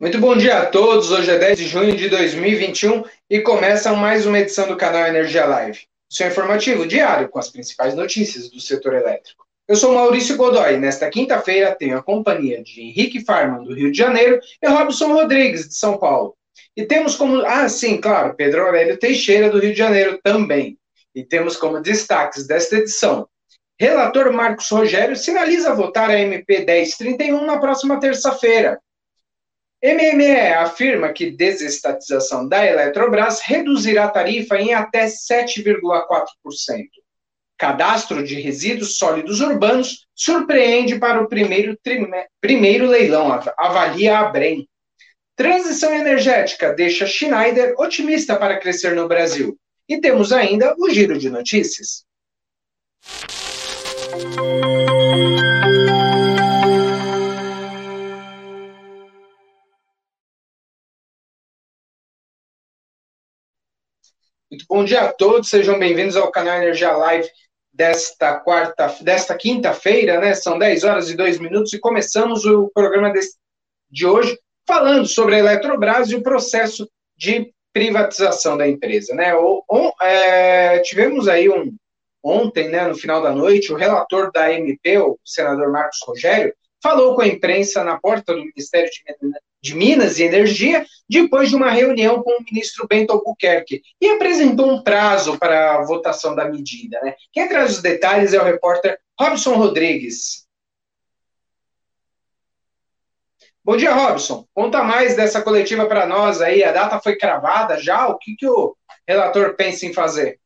Muito bom dia a todos. Hoje é 10 de junho de 2021 e começa mais uma edição do canal Energia Live. Seu informativo diário com as principais notícias do setor elétrico. Eu sou Maurício Godoy nesta quinta-feira tenho a companhia de Henrique Farman, do Rio de Janeiro, e Robson Rodrigues, de São Paulo. E temos como. Ah, sim, claro, Pedro Aurélio Teixeira, do Rio de Janeiro, também. E temos como destaques desta edição. Relator Marcos Rogério sinaliza votar a MP 1031 na próxima terça-feira. MME afirma que desestatização da Eletrobras reduzirá a tarifa em até 7,4%. Cadastro de resíduos sólidos urbanos surpreende para o primeiro, primeiro leilão, avalia a Brem. Transição energética deixa Schneider otimista para crescer no Brasil. E temos ainda o giro de notícias. Muito bom dia a todos, sejam bem-vindos ao canal Energia Live desta quarta, desta quinta-feira, né? São 10 horas e 2 minutos e começamos o programa de hoje falando sobre a Eletrobras e o processo de privatização da empresa, né? O, o, é, tivemos aí um ontem, né, no final da noite, o relator da MP, o senador Marcos Rogério, falou com a imprensa na porta do Ministério de de Minas e Energia, depois de uma reunião com o ministro Bento Albuquerque, e apresentou um prazo para a votação da medida. Né? Quem traz os detalhes é o repórter Robson Rodrigues. Bom dia, Robson. Conta mais dessa coletiva para nós aí. A data foi cravada já? O que, que o relator pensa em fazer?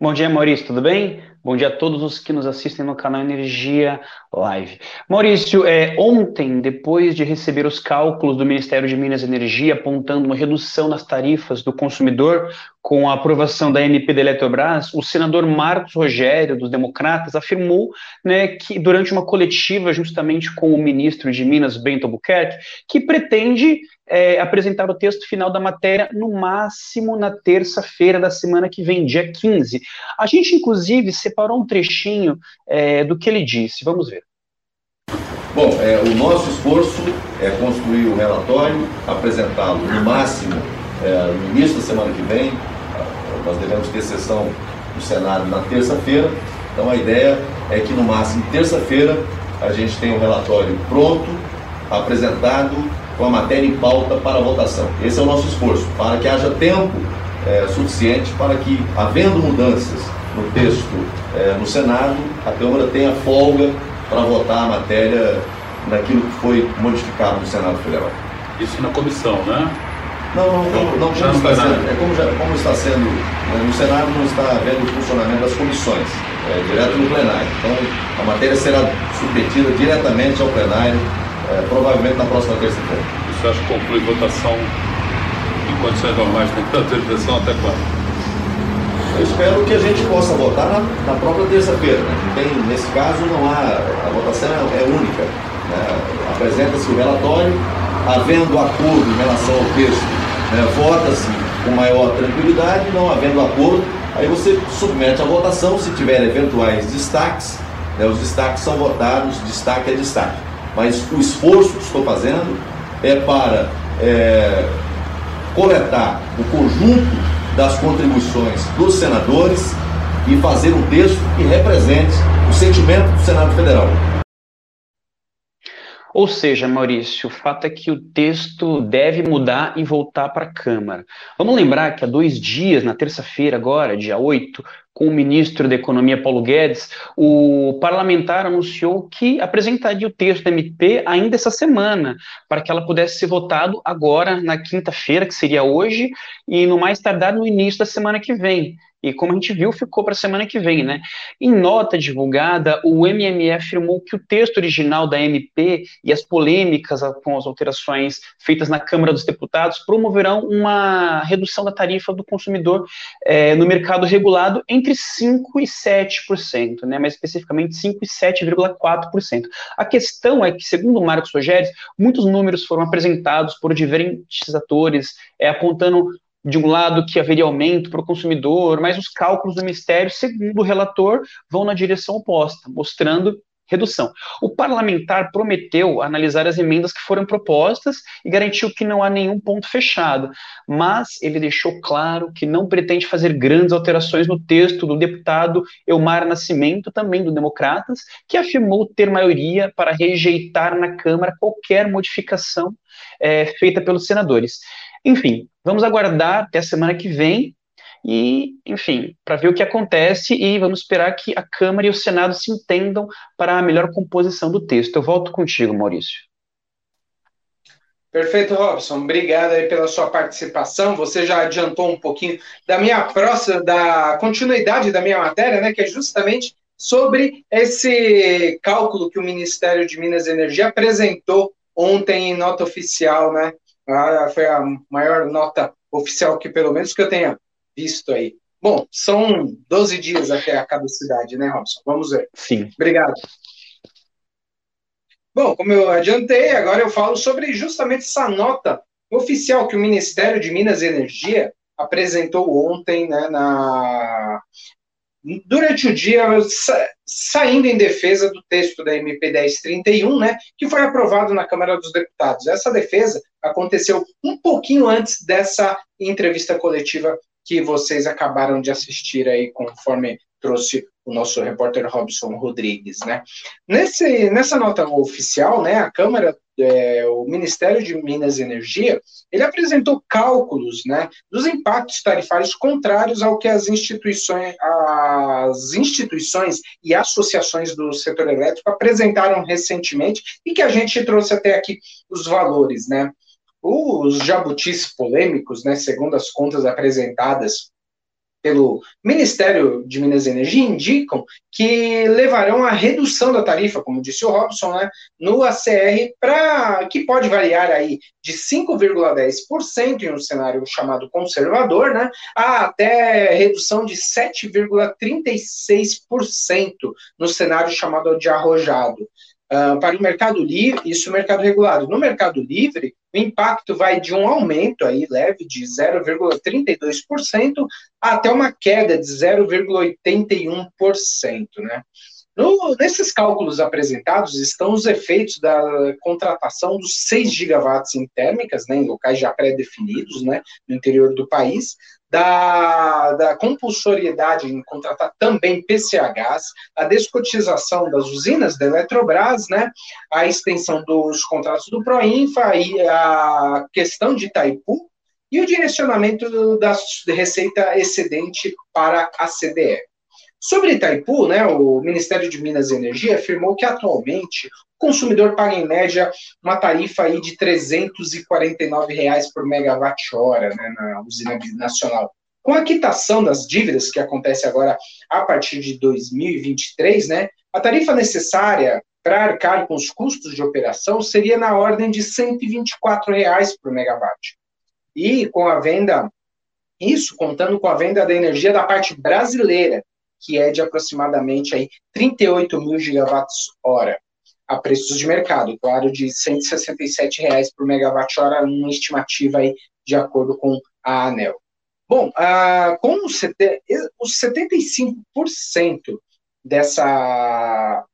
Bom dia, Maurício, tudo bem? Bom dia a todos os que nos assistem no canal Energia Live. Maurício, é, ontem, depois de receber os cálculos do Ministério de Minas e Energia apontando uma redução nas tarifas do consumidor com a aprovação da MP da Eletrobras, o senador Marcos Rogério, dos Democratas, afirmou né, que durante uma coletiva, justamente com o ministro de Minas, Bento Albuquerque, que pretende é, apresentar o texto final da matéria no máximo na terça-feira da semana que vem, dia 15. A gente, inclusive, separou um trechinho é, do que ele disse. Vamos ver. Bom, é, o nosso esforço é construir o relatório, apresentá-lo no máximo é, no início da semana que vem. Nós devemos ter sessão no Senado na terça-feira. Então a ideia é que no máximo terça-feira a gente tenha o relatório pronto, apresentado com a matéria em pauta para votação. Esse é o nosso esforço, para que haja tempo é, suficiente para que, havendo mudanças no texto é, no Senado, a Câmara tenha folga para votar a matéria naquilo que foi modificado no Senado Federal. Isso na comissão, né? Não, não, não, não, está sendo, é como, já, como está sendo, né, no Senado não está havendo o funcionamento das comissões, é, direto no plenário. Então, a matéria será submetida diretamente ao plenário é, provavelmente na próxima terça-feira. Isso acho que conclui votação em condições normais, tem tanta autorização até quando? Eu espero que a gente possa votar na, na própria terça-feira. Né? Tem, nesse caso, não há. A votação é, é única. Né? Apresenta-se o relatório, havendo acordo em relação ao texto, né? vota-se com maior tranquilidade, não havendo acordo, aí você submete à votação, se tiver eventuais destaques, né? os destaques são votados, destaque é destaque mas o esforço que estou fazendo é para é, coletar o conjunto das contribuições dos senadores e fazer um texto que represente o sentimento do Senado Federal. Ou seja, Maurício, o fato é que o texto deve mudar e voltar para a Câmara. Vamos lembrar que há dois dias, na terça-feira, agora, dia 8, com o ministro da Economia Paulo Guedes, o parlamentar anunciou que apresentaria o texto da MP ainda essa semana, para que ela pudesse ser votado agora, na quinta-feira, que seria hoje, e no mais tardar no início da semana que vem. E como a gente viu, ficou para a semana que vem, né? Em nota divulgada, o MME afirmou que o texto original da MP e as polêmicas com as alterações feitas na Câmara dos Deputados promoverão uma redução da tarifa do consumidor é, no mercado regulado entre 5% e 7%, né? Mais especificamente 5% e 7,4%. A questão é que, segundo o Marcos Rogério, muitos números foram apresentados por diferentes atores, é, apontando de um lado que haveria aumento para o consumidor, mas os cálculos do Ministério, segundo o relator, vão na direção oposta, mostrando redução. O parlamentar prometeu analisar as emendas que foram propostas e garantiu que não há nenhum ponto fechado, mas ele deixou claro que não pretende fazer grandes alterações no texto do deputado Elmar Nascimento, também do Democratas, que afirmou ter maioria para rejeitar na Câmara qualquer modificação é, feita pelos senadores. Enfim, vamos aguardar até a semana que vem e, enfim, para ver o que acontece e vamos esperar que a Câmara e o Senado se entendam para a melhor composição do texto. Eu volto contigo, Maurício. Perfeito, Robson. Obrigado aí pela sua participação. Você já adiantou um pouquinho da minha próxima, da continuidade da minha matéria, né, que é justamente sobre esse cálculo que o Ministério de Minas e Energia apresentou ontem em nota oficial, né? Ah, foi a maior nota oficial que pelo menos que eu tenha visto aí. Bom, são 12 dias até a caducidade, né, Robson? Vamos ver. Sim. Obrigado. Bom, como eu adiantei, agora eu falo sobre justamente essa nota oficial que o Ministério de Minas e Energia apresentou ontem né, na, durante o dia, sa saindo em defesa do texto da MP 1031, né, que foi aprovado na Câmara dos Deputados. Essa defesa aconteceu um pouquinho antes dessa entrevista coletiva que vocês acabaram de assistir aí, conforme trouxe o nosso repórter Robson Rodrigues, né? Nesse, nessa nota oficial, né, a Câmara, é, o Ministério de Minas e Energia, ele apresentou cálculos, né, dos impactos tarifários contrários ao que as instituições, as instituições e associações do setor elétrico apresentaram recentemente e que a gente trouxe até aqui os valores, né? Os jabutis polêmicos, né, segundo as contas apresentadas pelo Ministério de Minas e Energia, indicam que levarão à redução da tarifa, como disse o Robson, né, no ACR, para que pode variar aí de 5,10% em um cenário chamado conservador, né, a até redução de 7,36% no cenário chamado de arrojado. Uh, para o mercado livre, isso o mercado regulado. No mercado livre, o impacto vai de um aumento aí leve de 0,32% até uma queda de 0,81%, né? Nesses cálculos apresentados estão os efeitos da contratação dos 6 gigawatts em térmicas, né, em locais já pré-definidos, né, no interior do país, da, da compulsoriedade em contratar também PCHs, a descotização das usinas da Eletrobras, né, a extensão dos contratos do Proinfa e a questão de Itaipu e o direcionamento da receita excedente para a CDE. Sobre Itaipu, né, o Ministério de Minas e Energia afirmou que atualmente consumidor paga em média uma tarifa aí de 349 reais por megawatt-hora né, na usina nacional. Com a quitação das dívidas, que acontece agora a partir de 2023, né, a tarifa necessária para arcar com os custos de operação seria na ordem de 124 reais por megawatt. E com a venda, isso contando com a venda da energia da parte brasileira, que é de aproximadamente aí 38 mil gigawatts-hora, a preços de mercado, claro, de 167 reais por megawatt-hora, uma estimativa aí de acordo com a ANEL. Bom, ah, com os, os 75% dessa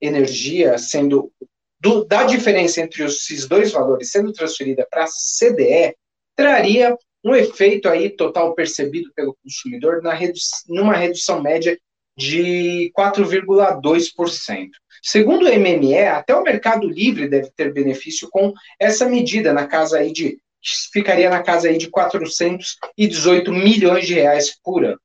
energia sendo do, da diferença entre esses dois valores sendo transferida para a CDE, traria um efeito aí total percebido pelo consumidor na redu numa redução média de 4,2%. Segundo o MME, até o Mercado Livre deve ter benefício com essa medida na casa aí de ficaria na casa aí de 418 milhões de reais por ano.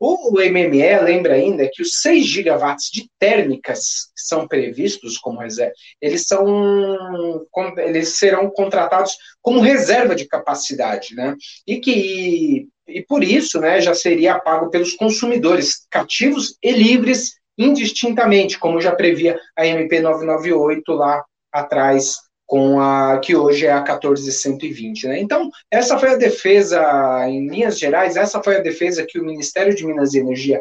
O MME lembra ainda que os 6 gigawatts de térmicas que são previstos como reserva, eles são eles serão contratados como reserva de capacidade, né? E que e por isso, né, já seria pago pelos consumidores cativos e livres indistintamente, como já previa a MP 998 lá atrás com a que hoje é a 14120, né? Então, essa foi a defesa em linhas gerais, essa foi a defesa que o Ministério de Minas e Energia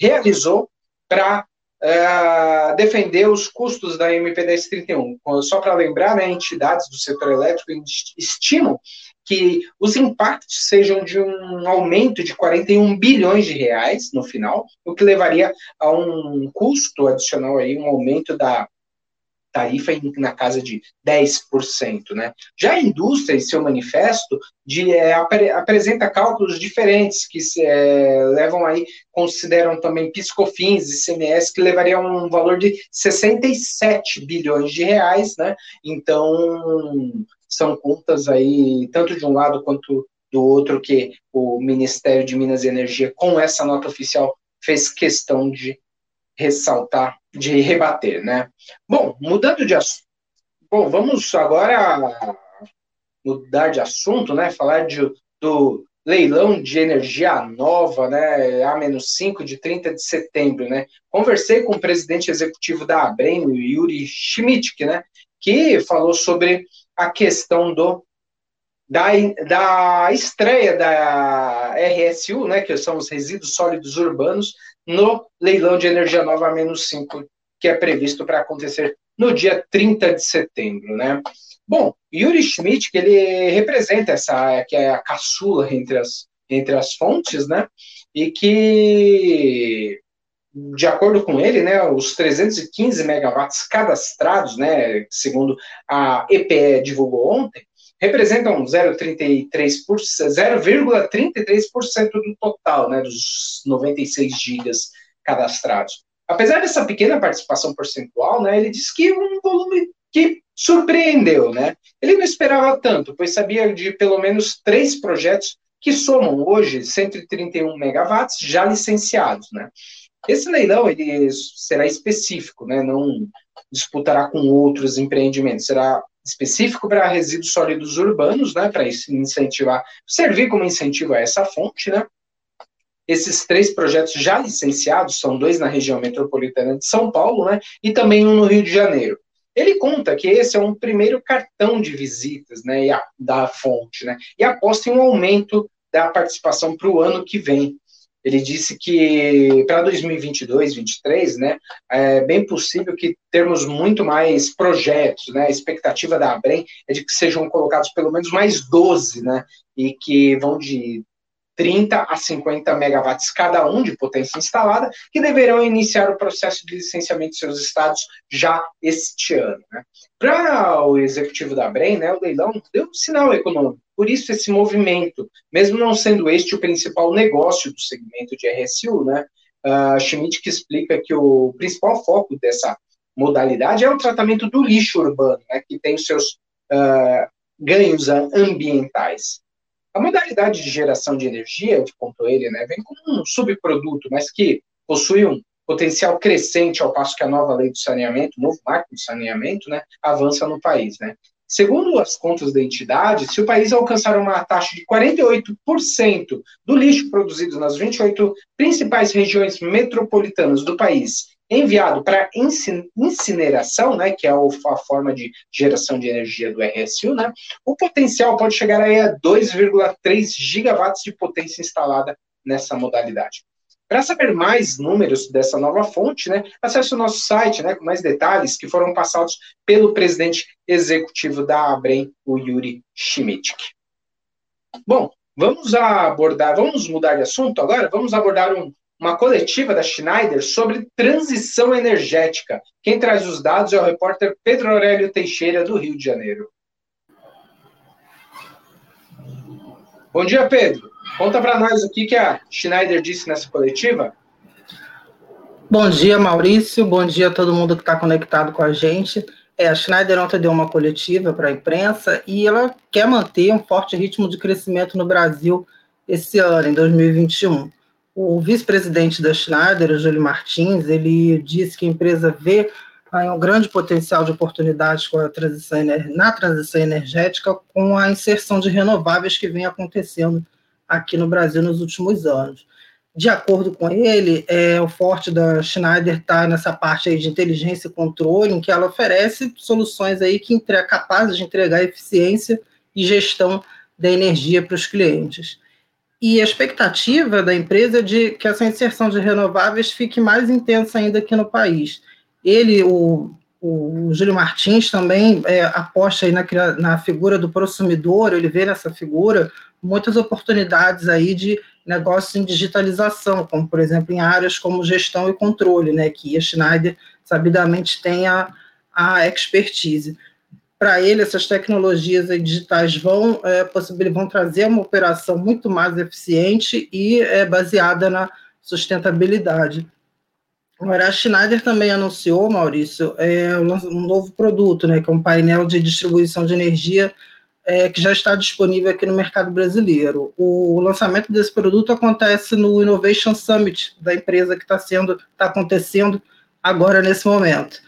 realizou para uh, defender os custos da MP 1031. Só para lembrar, né, entidades do setor elétrico estimam que os impactos sejam de um aumento de 41 bilhões de reais no final, o que levaria a um custo adicional aí, um aumento da tarifa na casa de 10%. Né? Já a indústria, em seu manifesto, de, é, apre, apresenta cálculos diferentes, que se, é, levam aí, consideram também piscofins e CMS, que levariam um valor de 67 bilhões de reais, né? Então, são contas aí, tanto de um lado quanto do outro, que o Ministério de Minas e Energia, com essa nota oficial, fez questão de ressaltar, de rebater, né? Bom, mudando de assunto. Bom, vamos agora mudar de assunto, né? Falar de, do leilão de energia nova, né? A-5 de 30 de setembro, né? Conversei com o presidente executivo da Abrem, o Yuri Schmidt, né? Que falou sobre a questão do da, da estreia da RSU, né, que são os resíduos sólidos urbanos, no leilão de energia nova menos 5, que é previsto para acontecer no dia 30 de setembro, né? Bom, Yuri Schmidt, que ele representa essa, que é a caçula entre as, entre as fontes, né? E que, de acordo com ele, né, os 315 megawatts cadastrados, né, segundo a EPE divulgou ontem, representam 0,33% do total, né, dos 96 gigas cadastrados. Apesar dessa pequena participação percentual, né, ele disse que um volume que surpreendeu, né? Ele não esperava tanto, pois sabia de pelo menos três projetos que somam hoje 131 megawatts já licenciados, né? Esse leilão ele será específico, né? Não disputará com outros empreendimentos, será específico para resíduos sólidos urbanos, né, para incentivar, servir como incentivo a essa fonte, né. Esses três projetos já licenciados, são dois na região metropolitana de São Paulo, né, e também um no Rio de Janeiro. Ele conta que esse é um primeiro cartão de visitas, né, da fonte, né, e aposta em um aumento da participação para o ano que vem. Ele disse que para 2022, 2023, né, é bem possível que termos muito mais projetos, né? A expectativa da Abrem é de que sejam colocados pelo menos mais 12, né? E que vão de 30 a 50 megawatts cada um de potência instalada, que deverão iniciar o processo de licenciamento de seus estados já este ano. Né? Para o executivo da Brem, né, o leilão deu um sinal econômico, por isso esse movimento, mesmo não sendo este o principal negócio do segmento de RSU, né, Schmidt que explica que o principal foco dessa modalidade é o tratamento do lixo urbano, né, que tem os seus uh, ganhos ambientais. A modalidade de geração de energia, que contou ele, né, vem como um subproduto, mas que possui um potencial crescente ao passo que a nova lei do saneamento, o novo marco do saneamento, né, avança no país, né. Segundo as contas da entidade, se o país alcançar uma taxa de 48% do lixo produzido nas 28 principais regiões metropolitanas do país enviado para incineração, né, que é a forma de geração de energia do RSU, né, o potencial pode chegar aí a 2,3 gigawatts de potência instalada nessa modalidade. Para saber mais números dessa nova fonte, né, acesse o nosso site né, com mais detalhes que foram passados pelo presidente executivo da Abrem, o Yuri Schmidt. Bom, vamos abordar, vamos mudar de assunto agora, vamos abordar um, uma coletiva da Schneider sobre transição energética. Quem traz os dados é o repórter Pedro Aurélio Teixeira, do Rio de Janeiro. Bom dia, Pedro. Conta para nós o que, que a Schneider disse nessa coletiva. Bom dia, Maurício. Bom dia a todo mundo que está conectado com a gente. É, a Schneider ontem deu uma coletiva para a imprensa e ela quer manter um forte ritmo de crescimento no Brasil esse ano, em 2021. O vice-presidente da Schneider, Júlio Martins, ele disse que a empresa vê aí, um grande potencial de oportunidades transição, na transição energética com a inserção de renováveis que vem acontecendo aqui no Brasil nos últimos anos. De acordo com ele, é, o forte da Schneider está nessa parte aí de inteligência e controle, em que ela oferece soluções aí que entre, capazes de entregar eficiência e gestão da energia para os clientes. E a expectativa da empresa é de que essa inserção de renováveis fique mais intensa ainda aqui no país. Ele, o, o Júlio Martins, também é, aposta aí na, na figura do consumidor, ele vê nessa figura muitas oportunidades aí de negócios em digitalização, como, por exemplo, em áreas como gestão e controle, né, que a Schneider, sabidamente, tem a, a expertise para ele, essas tecnologias digitais vão, é, vão trazer uma operação muito mais eficiente e é, baseada na sustentabilidade. Agora, a Schneider também anunciou, Maurício, é, um novo produto, né, que é um painel de distribuição de energia é, que já está disponível aqui no mercado brasileiro. O lançamento desse produto acontece no Innovation Summit da empresa que está sendo, está acontecendo agora nesse momento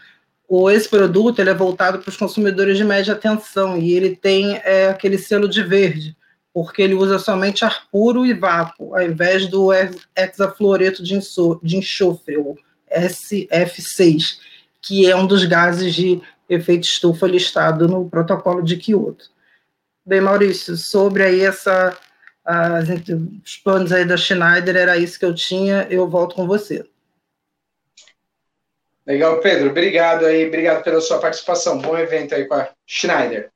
o, esse produto ele é voltado para os consumidores de média tensão e ele tem é, aquele selo de verde, porque ele usa somente ar puro e vácuo, ao invés do hexafluoreto de, de enxofre, o SF6, que é um dos gases de efeito estufa listado no protocolo de Kyoto. Bem, Maurício, sobre aí essa, as, os planos aí da Schneider, era isso que eu tinha, eu volto com você. Legal, Pedro. Obrigado aí, obrigado pela sua participação. Bom evento aí com a Schneider.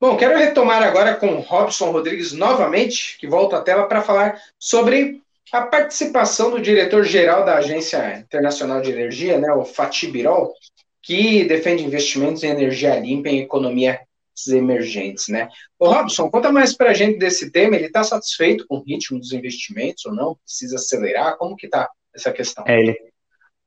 Bom, quero retomar agora com Robson Rodrigues novamente, que volta à tela para falar sobre a participação do diretor-geral da Agência Internacional de Energia, né, o Fatih Birol, que defende investimentos em energia limpa em economias emergentes, né? O Robson, conta mais para a gente desse tema. Ele está satisfeito com o ritmo dos investimentos ou não? Precisa acelerar? Como que está essa questão? É, ele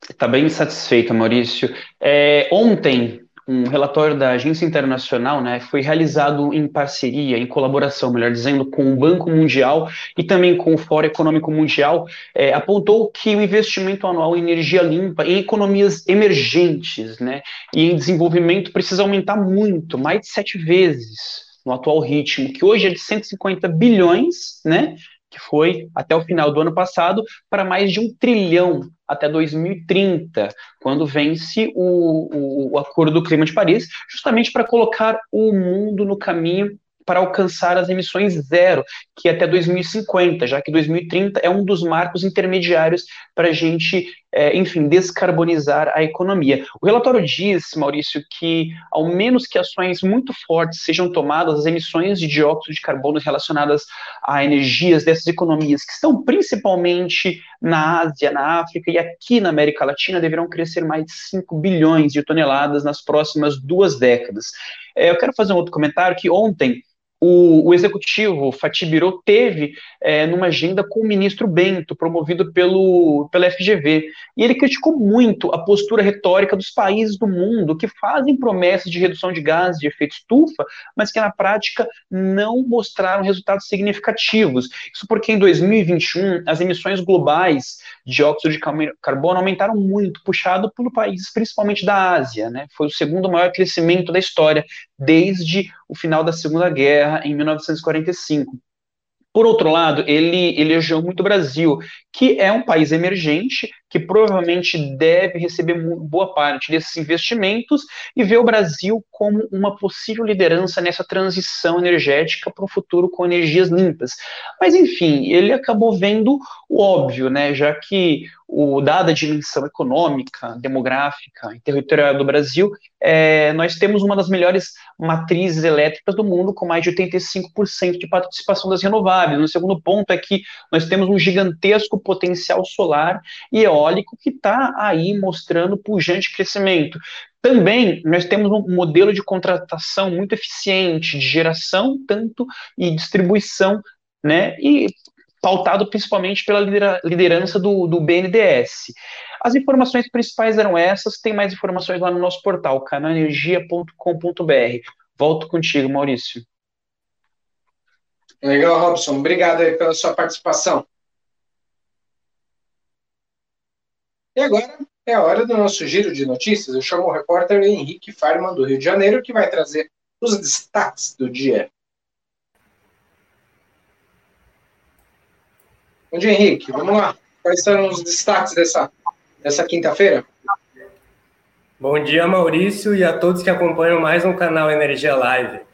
Está bem satisfeito, Maurício. É, ontem, um relatório da Agência Internacional né, foi realizado em parceria, em colaboração, melhor dizendo, com o Banco Mundial e também com o Fórum Econômico Mundial, é, apontou que o investimento anual em energia limpa, em economias emergentes né, e em desenvolvimento precisa aumentar muito, mais de sete vezes no atual ritmo, que hoje é de 150 bilhões, né, que foi até o final do ano passado, para mais de um trilhão até 2030, quando vence o, o, o Acordo do Clima de Paris, justamente para colocar o mundo no caminho para alcançar as emissões zero, que é até 2050, já que 2030 é um dos marcos intermediários para a gente, é, enfim, descarbonizar a economia. O relatório diz, Maurício, que ao menos que ações muito fortes sejam tomadas, as emissões de dióxido de carbono relacionadas a energias dessas economias, que estão principalmente na Ásia, na África e aqui na América Latina, deverão crescer mais de 5 bilhões de toneladas nas próximas duas décadas. É, eu quero fazer um outro comentário que ontem o, o executivo Fatih Birol teve é, numa agenda com o ministro Bento, promovido pelo, pela FGV. E ele criticou muito a postura retórica dos países do mundo que fazem promessas de redução de gases de efeito estufa, mas que na prática não mostraram resultados significativos. Isso porque em 2021 as emissões globais dióxido de carbono aumentaram muito, puxado por países principalmente da Ásia. Né? Foi o segundo maior crescimento da história desde o final da Segunda Guerra, em 1945. Por outro lado, ele elegeu muito o Brasil, que é um país emergente, que provavelmente deve receber boa parte desses investimentos e vê o Brasil como uma possível liderança nessa transição energética para um futuro com energias limpas. Mas, enfim, ele acabou vendo o óbvio, né, já que o, dada a dimensão econômica, demográfica e territorial do Brasil, é, nós temos uma das melhores matrizes elétricas do mundo, com mais de 85% de participação das renováveis. O segundo ponto é que nós temos um gigantesco potencial solar e eólico que está aí mostrando pujante crescimento. Também nós temos um modelo de contratação muito eficiente, de geração tanto e distribuição, né? E pautado principalmente pela liderança do, do BNDES. As informações principais eram essas, tem mais informações lá no nosso portal, canalenergia.com.br. Volto contigo, Maurício. Legal, Robson. Obrigado pela sua participação. E agora é a hora do nosso giro de notícias. Eu chamo o repórter Henrique Farman, do Rio de Janeiro, que vai trazer os destaques do dia. Bom dia, Henrique. Vamos lá. Quais são os destaques dessa, dessa quinta-feira? Bom dia, Maurício, e a todos que acompanham mais um canal Energia Live.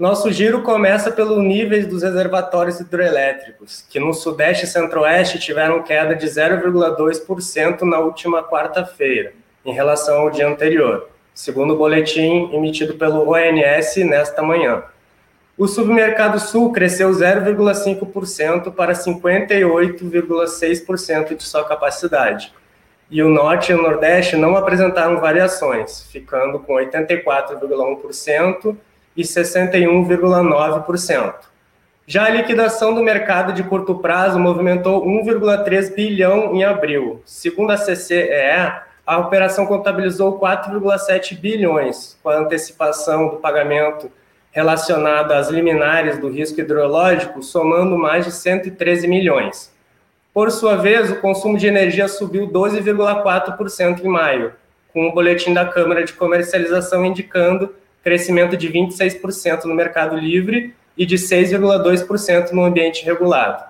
Nosso giro começa pelos níveis dos reservatórios hidroelétricos, que no Sudeste e Centro-Oeste tiveram queda de 0,2% na última quarta-feira, em relação ao dia anterior, segundo o boletim emitido pelo ONS nesta manhã. O submercado sul cresceu 0,5% para 58,6% de sua capacidade. E o norte e o nordeste não apresentaram variações, ficando com 84,1% e 61,9%. Já a liquidação do mercado de curto prazo movimentou 1,3 bilhão em abril. Segundo a CCEE, a operação contabilizou 4,7 bilhões, com a antecipação do pagamento relacionado às liminares do risco hidrológico, somando mais de 113 milhões. Por sua vez, o consumo de energia subiu 12,4% em maio, com o boletim da Câmara de Comercialização indicando crescimento de 26% no mercado livre e de 6,2% no ambiente regulado.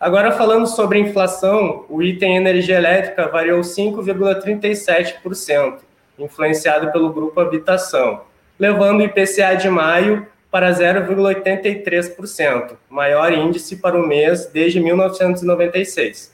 Agora, falando sobre inflação, o item energia elétrica variou 5,37%, influenciado pelo grupo Habitação, levando o IPCA de maio para 0,83%, maior índice para o mês desde 1996.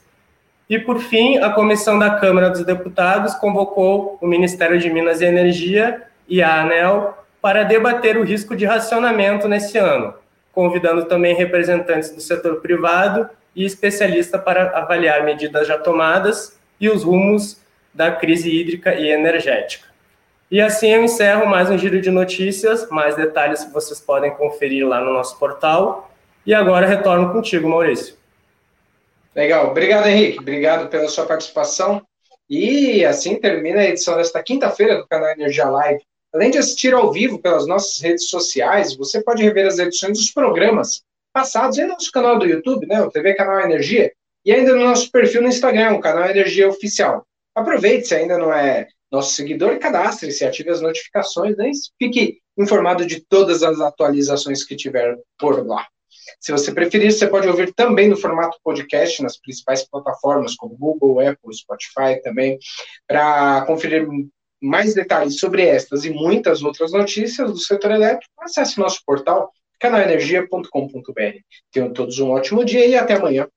E, por fim, a comissão da Câmara dos Deputados convocou o Ministério de Minas e Energia e a ANEL para debater o risco de racionamento nesse ano, convidando também representantes do setor privado e especialistas para avaliar medidas já tomadas e os rumos da crise hídrica e energética. E assim eu encerro mais um giro de notícias, mais detalhes vocês podem conferir lá no nosso portal. E agora retorno contigo, Maurício. Legal, obrigado Henrique, obrigado pela sua participação. E assim termina a edição desta quinta-feira do canal Energia Live. Além de assistir ao vivo pelas nossas redes sociais, você pode rever as edições dos programas passados em nosso canal do YouTube, né, o TV Canal Energia, e ainda no nosso perfil no Instagram, o Canal Energia Oficial. Aproveite, se ainda não é nosso seguidor, cadastre-se, ative as notificações, né, fique informado de todas as atualizações que tiver por lá. Se você preferir, você pode ouvir também no formato podcast nas principais plataformas, como Google, Apple, Spotify também, para conferir mais detalhes sobre estas e muitas outras notícias do setor elétrico, acesse nosso portal canalenergia.com.br. Tenham todos um ótimo dia e até amanhã.